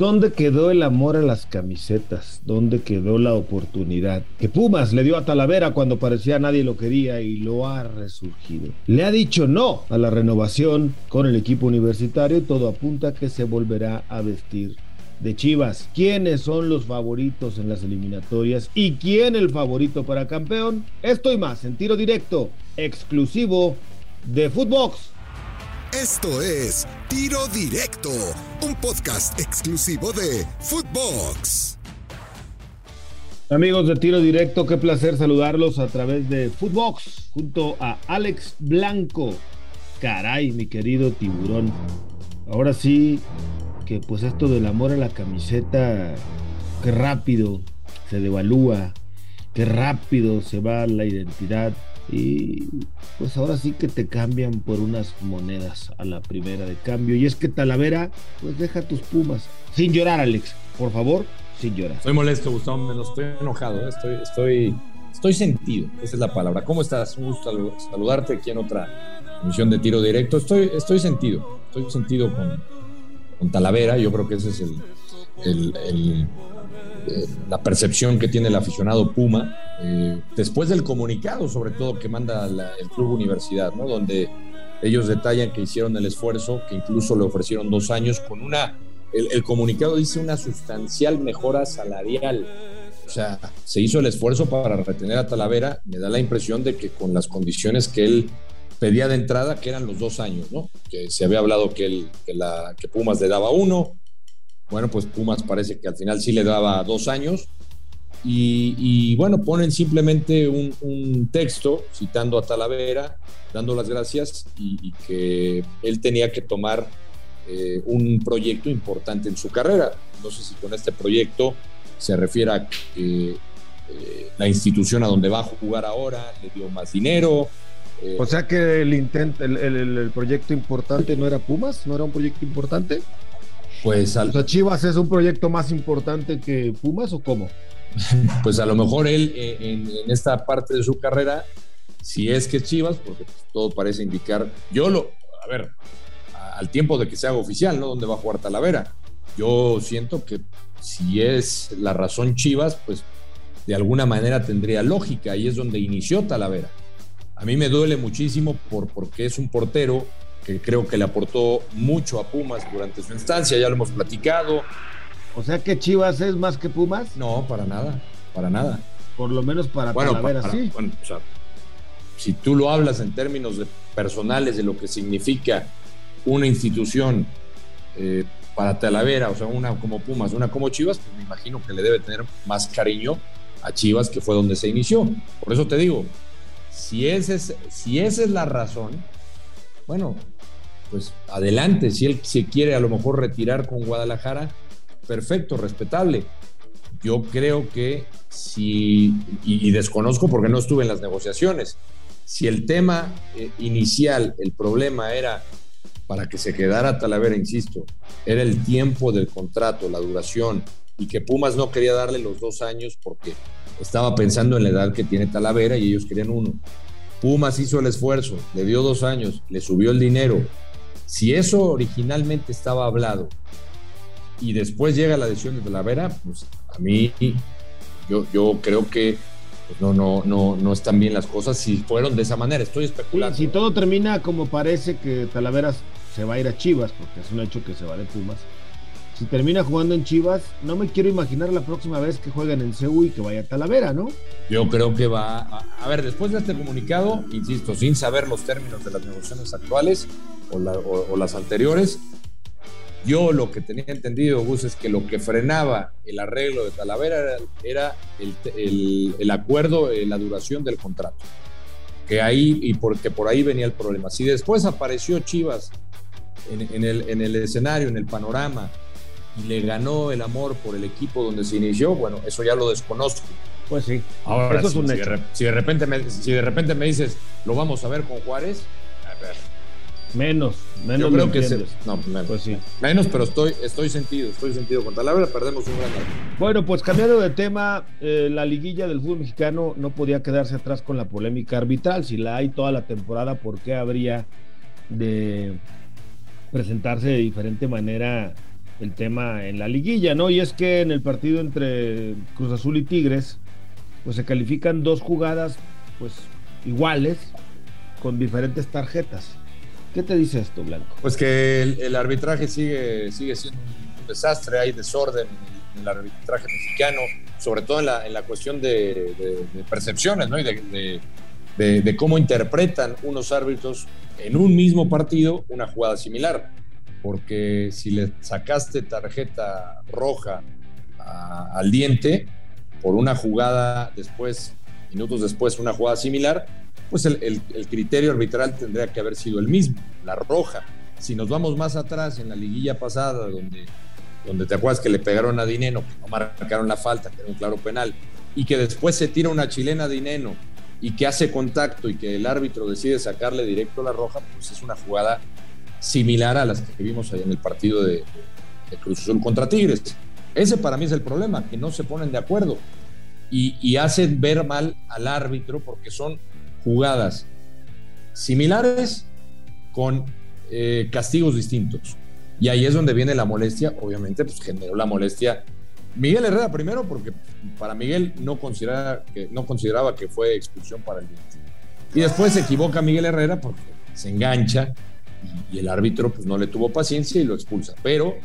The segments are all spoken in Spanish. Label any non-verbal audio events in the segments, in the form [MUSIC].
¿Dónde quedó el amor a las camisetas? ¿Dónde quedó la oportunidad? Que Pumas le dio a Talavera cuando parecía nadie lo quería y lo ha resurgido. Le ha dicho no a la renovación con el equipo universitario y todo apunta que se volverá a vestir de Chivas. ¿Quiénes son los favoritos en las eliminatorias y quién el favorito para campeón? Esto y más en tiro directo, exclusivo de Footbox. Esto es Tiro Directo, un podcast exclusivo de Footbox. Amigos de Tiro Directo, qué placer saludarlos a través de Footbox junto a Alex Blanco. Caray, mi querido tiburón. Ahora sí que pues esto del amor a la camiseta, qué rápido se devalúa, qué rápido se va la identidad y pues ahora sí que te cambian por unas monedas a la primera de cambio. Y es que Talavera, pues deja tus pumas. Sin llorar, Alex, por favor, sin llorar. Estoy molesto, Gustavo, me lo estoy enojado, ¿eh? estoy, estoy, estoy sentido, esa es la palabra. ¿Cómo estás? Un gusto saludarte aquí en otra emisión de tiro directo. Estoy, estoy sentido, estoy sentido con, con Talavera, yo creo que ese es el, el eh, la percepción que tiene el aficionado Puma, eh, después del comunicado, sobre todo que manda el Club Universidad, ¿no? donde ellos detallan que hicieron el esfuerzo, que incluso le ofrecieron dos años con una, el, comunicado dice una sustancial mejora salarial. O sea, se hizo el esfuerzo para retener a Talavera. Me da la impresión de que con las condiciones que él pedía de entrada, que eran los dos años, ¿no? Que se había hablado que, él, que, la, que Pumas le daba uno, bueno, pues Pumas parece que al final sí le daba dos años. Y, bueno, ponen simplemente un, texto citando a Talavera, dando las gracias y, que él tenía que tomar eh, un proyecto importante en su carrera. No sé si con este proyecto se refiere a eh, la institución a donde va a jugar ahora le dio más dinero. Eh, o sea que el, intento, el proyecto importante no era Pumas, no era un proyecto importante. Pues al... O Chivas es un proyecto más importante que Pumas o cómo? [LAUGHS] pues a lo mejor él eh, en, esta parte de su carrera, si es que Chivas, porque pues, todo parece indicar, yo lo, a ver, al tiempo de que se haga oficial, ¿no? ¿Dónde va a jugar Talavera? Yo siento que si es la razón Chivas, pues de alguna manera tendría lógica y es donde inició Talavera. A mí me duele muchísimo por, porque es un portero que creo que le aportó mucho a Pumas durante su instancia, ya lo hemos platicado. O sea que Chivas es más que Pumas. No, para nada, para nada. Por lo menos para bueno, Talavera, sí. si tú lo hablas en términos de personales de lo que significa una institución eh, para Talavera, o sea, una como Pumas, una como Chivas, pues me imagino que le debe tener más cariño a Chivas, que fue donde se inició. Por eso te digo, si, ese es, si esa es la razón, bueno, pues adelante, si él se quiere a lo mejor retirar con Guadalajara, perfecto, respetable. Yo creo que si, y, desconozco porque no estuve en las negociaciones, si el tema eh, inicial, el problema era para que se quedara Talavera, insisto, era el tiempo del contrato, la duración, y que Pumas no quería darle los dos años porque estaba pensando en la edad que tiene Talavera y ellos querían uno. Pumas hizo el esfuerzo, le dio dos años, le subió el dinero. Si eso originalmente estaba hablado y después llega la decisión de Talavera, pues a mí yo, yo creo que pues, no, no, no, no están bien las cosas si fueron de esa manera. Estoy especulando. si todo termina como parece que Talavera se va a ir a Chivas, porque es un hecho que se va de Pumas si termina jugando en Chivas, no me quiero imaginar la próxima vez que jueguen en CEU y que vaya a Talavera, ¿no? Yo creo que va. A, ver, después de este comunicado, insisto, sin saber los términos de las negociaciones actuales o, las anteriores, yo lo que tenía entendido, Gus, es que lo que frenaba el arreglo de Talavera era, el, acuerdo, la duración del contrato. Que ahí, y porque por ahí venía el problema. Si después apareció Chivas en, el, en el escenario, en el panorama, y le ganó el amor por el equipo donde se inició, bueno, eso ya lo desconozco. Pues sí. Ahora, eso es un si, hecho. De, si, de repente me, si de repente me dices, lo vamos a ver con Juárez, a ver. Menos, menos. Yo creo que se, no, menos. Pues sí. Menos, pero estoy, estoy sentido, estoy sentido. Con Talavera perdemos un gran Bueno, pues cambiando de tema, eh, la liguilla del fútbol mexicano no podía quedarse atrás con la polémica arbitral. Si la hay toda la temporada, ¿por qué habría de presentarse de diferente manera el tema en la liguilla, ¿no? Y es que en el partido entre Cruz Azul y Tigres, pues se califican dos jugadas, pues iguales, con diferentes tarjetas. ¿Qué te dice esto, Blanco? Pues que el, arbitraje sigue, sigue siendo un desastre, hay desorden en el arbitraje mexicano, sobre todo en la, en la cuestión de, percepciones, ¿no? Y de, cómo interpretan unos árbitros en un mismo partido una jugada similar. Porque si le sacaste tarjeta roja al diente por una jugada después, minutos después, una jugada similar, pues el, criterio arbitral tendría que haber sido el mismo, la roja. Si nos vamos más atrás en la liguilla pasada, donde, donde te acuerdas que le pegaron a Dineno, que no marcaron la falta, que era un claro penal, y que después se tira una chilena a Dineno y que hace contacto y que el árbitro decide sacarle directo la roja, pues es una jugada similar a las que vimos ahí en el partido de, de Cruz Azul contra Tigres. Ese para mí es el problema, que no se ponen de acuerdo y, y hacen ver mal al árbitro porque son jugadas similares con eh, castigos distintos. Y ahí es donde viene la molestia, obviamente, pues generó la molestia. Miguel Herrera primero, porque para Miguel no, considera que, no consideraba que fue expulsión para el Y después se equivoca Miguel Herrera porque se engancha y, y el árbitro pues no le tuvo paciencia y lo expulsa. Pero,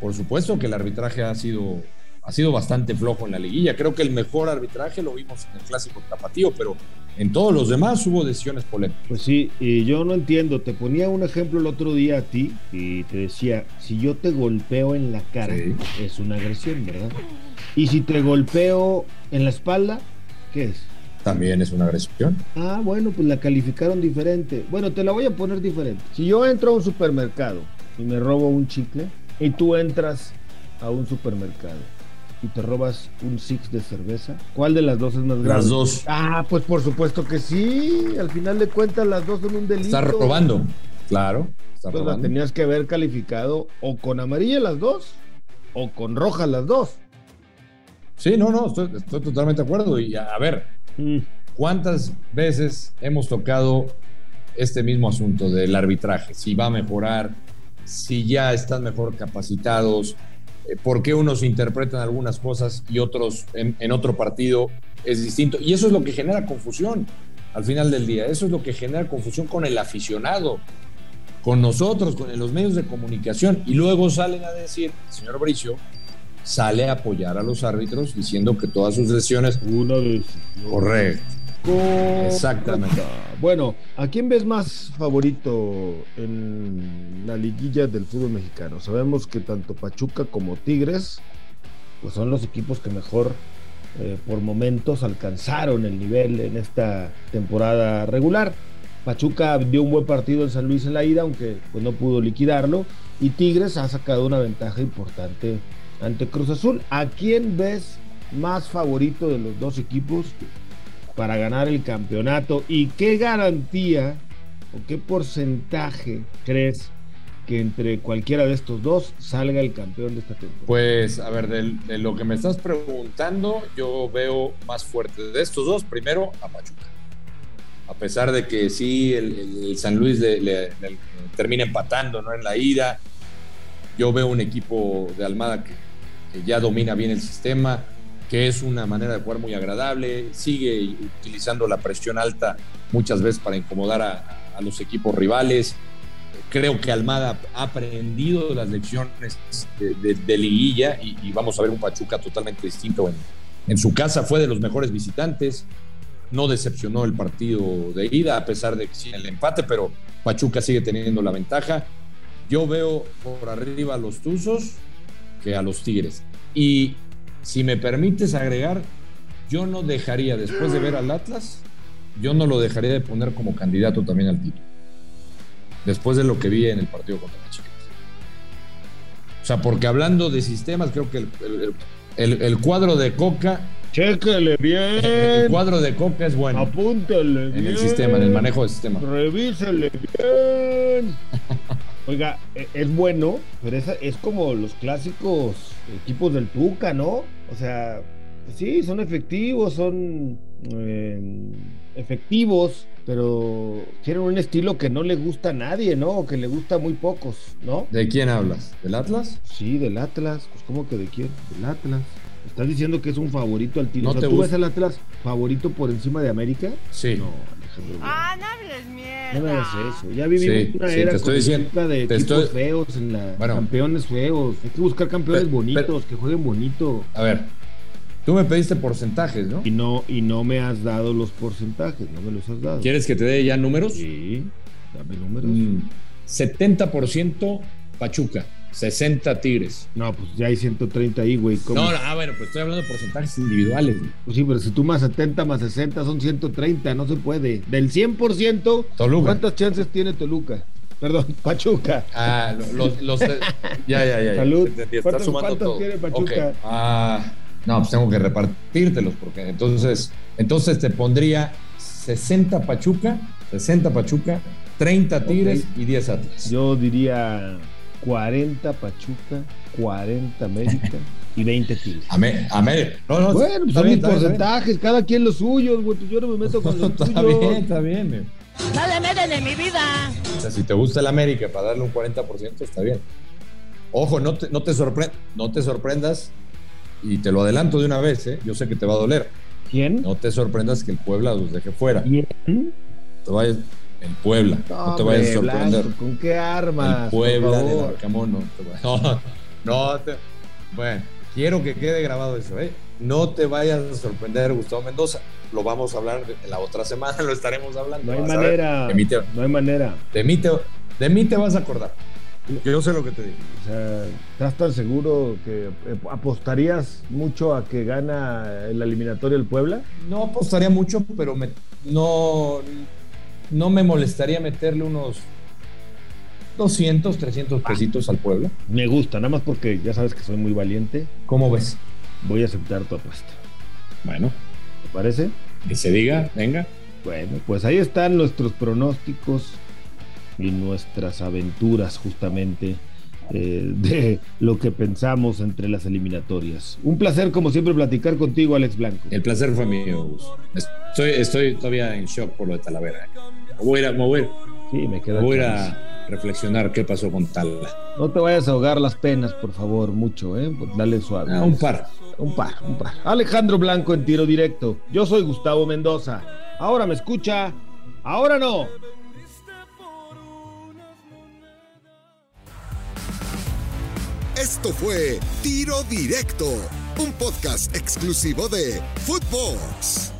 por supuesto que el arbitraje ha sido ha sido bastante flojo en la liguilla. Creo que el mejor arbitraje lo vimos en el clásico tapatío, pero en todos los demás hubo decisiones polémicas. Pues sí, y yo no entiendo. Te ponía un ejemplo el otro día a ti y te decía, si yo te golpeo en la cara, es una agresión, ¿verdad? Y si te golpeo en la espalda, ¿qué es? También es una agresión. Ah, bueno, pues la calificaron diferente. Bueno, te la voy a poner diferente. Si yo entro a un supermercado y me robo un chicle y tú entras a un supermercado y te robas un six de cerveza, ¿cuál de las dos es más grave? Las dos. Ah, pues por supuesto que sí. Al final de cuentas, las dos son un delito. Estás robando, claro. pues las tenías que haber calificado o con amarilla las dos o con roja las dos. Sí, no, no, estoy, totalmente de acuerdo. Y a, ver, ¿cuántas veces hemos tocado este mismo asunto del arbitraje? Si va a mejorar, si ya están mejor capacitados, eh, por qué unos interpretan algunas cosas y otros en, otro partido es distinto. Y eso es lo que genera confusión al final del día. Eso es lo que genera confusión con el aficionado, con nosotros, con los medios de comunicación. Y luego salen a decir, señor Bricio sale a apoyar a los árbitros diciendo que todas sus decisiones... Una decisión. Correcto. Exactamente. Bueno, ¿a quién ves más favorito en la liguilla del fútbol mexicano? Sabemos que tanto Pachuca como Tigres, pues son los equipos que mejor eh, por momentos alcanzaron el nivel en esta temporada regular. Pachuca dio un buen partido en San Luis en la ida, aunque pues, no pudo liquidarlo. Y Tigres ha sacado una ventaja importante ante Cruz Azul. ¿A quién ves más favorito de los dos equipos para ganar el campeonato y qué garantía o qué porcentaje crees que entre cualquiera de estos dos salga el campeón de esta temporada? Pues, a ver, de, lo que me estás preguntando, yo veo más fuerte de estos dos, primero a Pachuca. A pesar de que sí, el, San Luis termina empatando ¿no? en la ida, yo veo un equipo de Almada que ya domina bien el sistema, que es una manera de jugar muy agradable, sigue utilizando la presión alta muchas veces para incomodar a, los equipos rivales. Creo que Almada ha aprendido las lecciones de, liguilla y, vamos a ver un Pachuca totalmente distinto en, en su casa. Fue de los mejores visitantes, no decepcionó el partido de ida, a pesar de que sí el empate, pero Pachuca sigue teniendo la ventaja. Yo veo por arriba a los Tuzos que a los Tigres. Y si me permites agregar, yo no dejaría, después de ver al Atlas, yo no lo dejaría de poner como candidato también al título. Después de lo que vi en el partido contra las Chicas. O sea, porque hablando de sistemas, creo que el, cuadro de Coca. Chéquele bien. El cuadro de Coca es bueno. Apúntele bien. En el sistema, en el manejo del sistema. Revísele bien. [LAUGHS] Oiga, e, es bueno, pero es, es como los clásicos equipos del Tuca, ¿no? O sea, Sí, son efectivos, son eh, efectivos, pero tienen un estilo que no le gusta a nadie, ¿no? O que le gusta a muy pocos, ¿no? ¿De quién hablas? ¿Del Atlas? Sí, del Atlas. Pues, ¿cómo que de quién? Del Atlas. ¿Estás diciendo que es un favorito al tiro? ¿No o sea, te ¿Tú gusta? ves al Atlas favorito por encima de América? Sí. No, Alejandro. Ah, no No me hagas eso. Ya vivimos Sí, una sí, era te estoy diciendo- de te estoy- feos en la Bueno. campeones feos. Hay que buscar campeones Pero- bonitos, que jueguen bonito. A ver, tú me pediste porcentajes, ¿no? Y no, y no me has dado los porcentajes, no me los has dado. ¿Quieres que te dé ya números? Sí, dame números. Mm, 70% Pachuca, 60 Tigres. No, pues ya hay 130 ahí, güey. ¿cómo? No, no, ah, bueno, pues estoy hablando de porcentajes individuales. güey. Pues sí, pero si tú más 70 más 60 son 130, no se puede. Del 100%, Toluca. ¿cuántas chances tiene Toluca? Perdón, [LAUGHS] Pachuca. Ah, lo- los, los, ya, ya, ya, ya. Salud. Entendí, está ¿Cuántos- sumando cuántos todo. tiene Pachuca? Ok. Ah, no, pues tengo que repartírtelos porque entonces, entonces te pondría 60 Pachuca, 60 Pachuca, 30 Tigres y 10 Atlas. Yo diría 40 Pachuca, 40 América y 20 Tigres. Amé, amé. No, no, Bueno, pues son mis bien, porcentajes, cada quien los suyos, güey. Pues yo no me meto con los [LAUGHS] Está tuyos. bien, está bien. güey. No le de mi vida. O sea, si te gusta el América para darle un 40%, está bien. Ojo, no te, no te, sorpre- no te sorprendas, y te lo adelanto de una vez, ¿eh? yo sé que te va a doler. ¿Quién? No te sorprendas que el Puebla los deje fuera. ¿Quién? Te vayas, el Puebla, no, te vayas a sorprender. Blanco, ¿Con qué armas? el Puebla del? Arcamón, no te va- No, no te- bueno, quiero que quede grabado eso, ¿eh? No te vayas a sorprender, Gustavo Mendoza. Lo vamos a hablar en la otra semana, [LAUGHS] lo estaremos hablando. No hay Vas manera. De mí te- No hay manera. De mí, te, de mí te vas a acordar. Yo sé lo que te digo. O sea, ¿estás tan seguro que apostarías mucho a que gana en la eliminatoria el Puebla? No apostaría mucho, pero me- no, no me molestaría meterle unos 200, 300 pesitos al Puebla. Me gusta, nada más porque ya sabes que soy muy valiente. ¿Cómo ves? Voy a aceptar tu apuesta. Bueno, ¿Te parece? que se diga, venga. Bueno, pues ahí están nuestros pronósticos y nuestras aventuras justamente eh, [LAUGHS] de lo que pensamos entre las eliminatorias. Un placer como siempre platicar contigo, Alex Blanco. El placer fue mío. Estoy, estoy todavía en shock por lo de Talavera. Voy a, ir ir- Sí, me queda voy a reflexionar qué pasó con Tala. No te vayas a ahogar las penas, por favor, mucho, ¿eh? Dale suave. Ah, un par. Un par, un par. Alejandro Blanco en tiro directo. Yo soy Gustavo Mendoza. Ahora me escucha. Ahora no. Esto fue Tiro Directo, un podcast exclusivo de Footbox.